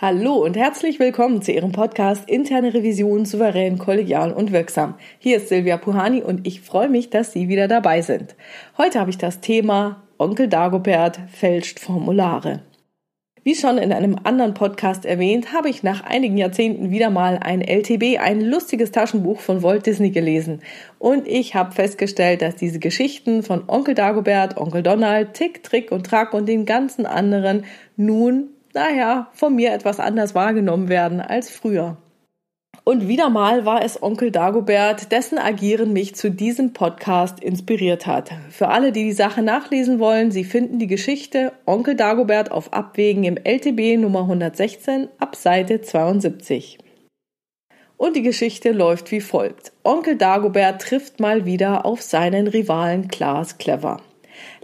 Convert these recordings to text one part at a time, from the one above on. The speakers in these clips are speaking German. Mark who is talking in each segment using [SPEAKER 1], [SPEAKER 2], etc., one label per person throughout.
[SPEAKER 1] Hallo und herzlich willkommen zu Ihrem Podcast Interne Revision souverän, kollegial und wirksam. Hier ist Silvia Puhani und ich freue mich, dass Sie wieder dabei sind. Heute habe ich das Thema Onkel Dagobert fälscht Formulare. Wie schon in einem anderen Podcast erwähnt, habe ich nach einigen Jahrzehnten wieder mal ein LTB, ein lustiges Taschenbuch von Walt Disney gelesen. Und ich habe festgestellt, dass diese Geschichten von Onkel Dagobert, Onkel Donald, Tick, Trick und Track und den ganzen anderen nun naja, von mir etwas anders wahrgenommen werden als früher. Und wieder mal war es Onkel Dagobert, dessen Agieren mich zu diesem Podcast inspiriert hat. Für alle, die die Sache nachlesen wollen, Sie finden die Geschichte Onkel Dagobert auf Abwägen im LTB Nummer 116 ab Seite 72. Und die Geschichte läuft wie folgt. Onkel Dagobert trifft mal wieder auf seinen Rivalen Klaas Clever.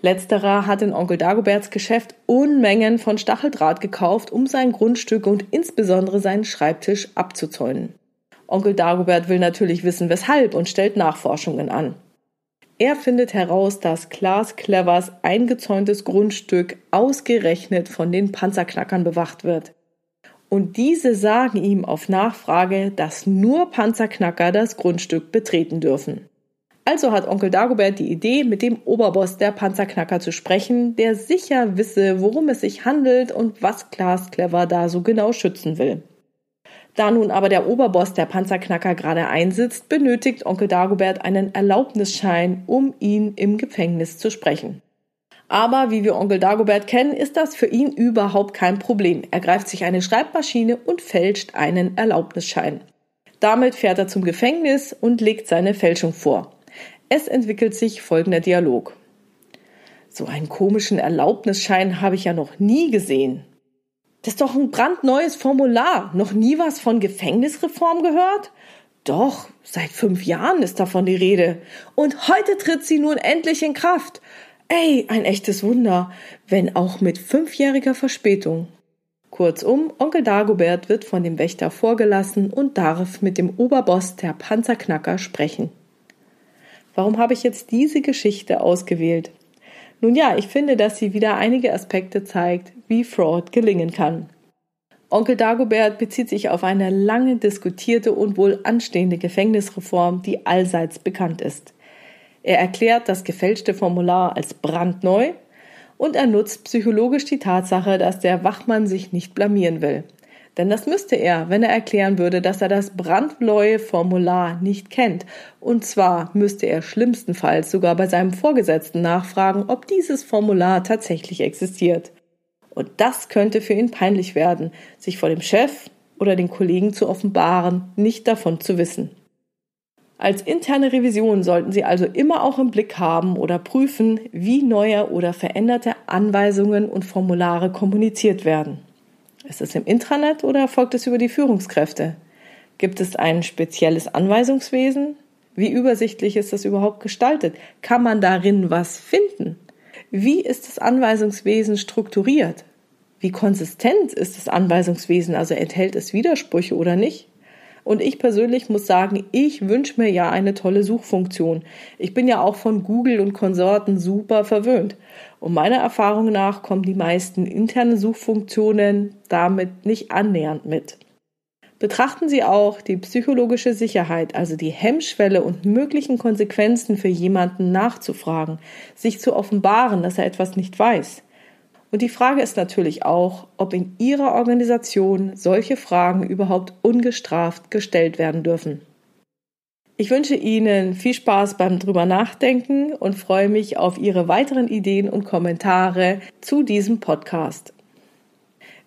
[SPEAKER 1] Letzterer hat in Onkel Dagoberts Geschäft Unmengen von Stacheldraht gekauft, um sein Grundstück und insbesondere seinen Schreibtisch abzuzäunen. Onkel Dagobert will natürlich wissen, weshalb und stellt Nachforschungen an. Er findet heraus, dass Klaas Clevers eingezäuntes Grundstück ausgerechnet von den Panzerknackern bewacht wird. Und diese sagen ihm auf Nachfrage, dass nur Panzerknacker das Grundstück betreten dürfen. Also hat Onkel Dagobert die Idee, mit dem Oberboss der Panzerknacker zu sprechen, der sicher wisse, worum es sich handelt und was Klaas Clever da so genau schützen will. Da nun aber der Oberboss der Panzerknacker gerade einsitzt, benötigt Onkel Dagobert einen Erlaubnisschein, um ihn im Gefängnis zu sprechen. Aber wie wir Onkel Dagobert kennen, ist das für ihn überhaupt kein Problem. Er greift sich eine Schreibmaschine und fälscht einen Erlaubnisschein. Damit fährt er zum Gefängnis und legt seine Fälschung vor. Es entwickelt sich folgender Dialog. So einen komischen Erlaubnisschein habe ich ja noch nie gesehen. Das ist doch ein brandneues Formular. Noch nie was von Gefängnisreform gehört? Doch, seit fünf Jahren ist davon die Rede. Und heute tritt sie nun endlich in Kraft. Ey, ein echtes Wunder, wenn auch mit fünfjähriger Verspätung. Kurzum, Onkel Dagobert wird von dem Wächter vorgelassen und darf mit dem Oberboss der Panzerknacker sprechen. Warum habe ich jetzt diese Geschichte ausgewählt? Nun ja, ich finde, dass sie wieder einige Aspekte zeigt, wie Fraud gelingen kann. Onkel Dagobert bezieht sich auf eine lange diskutierte und wohl anstehende Gefängnisreform, die allseits bekannt ist. Er erklärt das gefälschte Formular als brandneu und er nutzt psychologisch die Tatsache, dass der Wachmann sich nicht blamieren will. Denn das müsste er, wenn er erklären würde, dass er das brandneue Formular nicht kennt. Und zwar müsste er schlimmstenfalls sogar bei seinem Vorgesetzten nachfragen, ob dieses Formular tatsächlich existiert. Und das könnte für ihn peinlich werden, sich vor dem Chef oder den Kollegen zu offenbaren, nicht davon zu wissen. Als interne Revision sollten Sie also immer auch im Blick haben oder prüfen, wie neue oder veränderte Anweisungen und Formulare kommuniziert werden. Ist es im Intranet oder erfolgt es über die Führungskräfte? Gibt es ein spezielles Anweisungswesen? Wie übersichtlich ist das überhaupt gestaltet? Kann man darin was finden? Wie ist das Anweisungswesen strukturiert? Wie konsistent ist das Anweisungswesen? Also enthält es Widersprüche oder nicht? Und ich persönlich muss sagen, ich wünsche mir ja eine tolle Suchfunktion. Ich bin ja auch von Google und Konsorten super verwöhnt. Und meiner Erfahrung nach kommen die meisten internen Suchfunktionen damit nicht annähernd mit. Betrachten Sie auch die psychologische Sicherheit, also die Hemmschwelle und möglichen Konsequenzen für jemanden nachzufragen, sich zu offenbaren, dass er etwas nicht weiß. Und die Frage ist natürlich auch, ob in Ihrer Organisation solche Fragen überhaupt ungestraft gestellt werden dürfen. Ich wünsche Ihnen viel Spaß beim drüber nachdenken und freue mich auf Ihre weiteren Ideen und Kommentare zu diesem Podcast.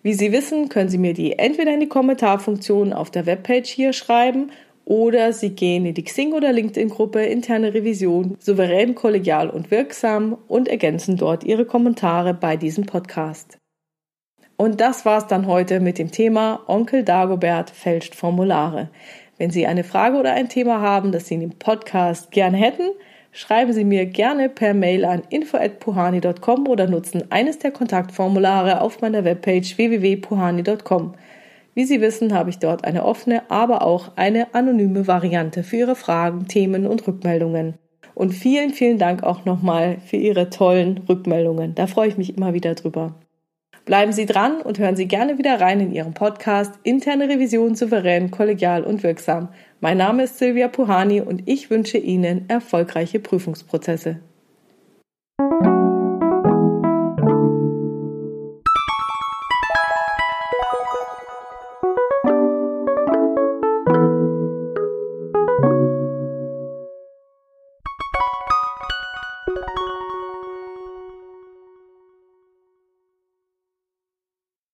[SPEAKER 1] Wie Sie wissen, können Sie mir die entweder in die Kommentarfunktion auf der Webpage hier schreiben oder Sie gehen in die Xing- oder LinkedIn-Gruppe Interne Revision, souverän, kollegial und wirksam und ergänzen dort Ihre Kommentare bei diesem Podcast. Und das war's dann heute mit dem Thema Onkel Dagobert fälscht Formulare. Wenn Sie eine Frage oder ein Thema haben, das Sie in dem Podcast gerne hätten, schreiben Sie mir gerne per Mail an info@puhani.com oder nutzen eines der Kontaktformulare auf meiner Webpage www.puhani.com. Wie Sie wissen, habe ich dort eine offene, aber auch eine anonyme Variante für Ihre Fragen, Themen und Rückmeldungen. Und vielen, vielen Dank auch nochmal für Ihre tollen Rückmeldungen. Da freue ich mich immer wieder drüber. Bleiben Sie dran und hören Sie gerne wieder rein in Ihren Podcast Interne Revision souverän, kollegial und wirksam. Mein Name ist Silvia Puhani und ich wünsche Ihnen erfolgreiche Prüfungsprozesse.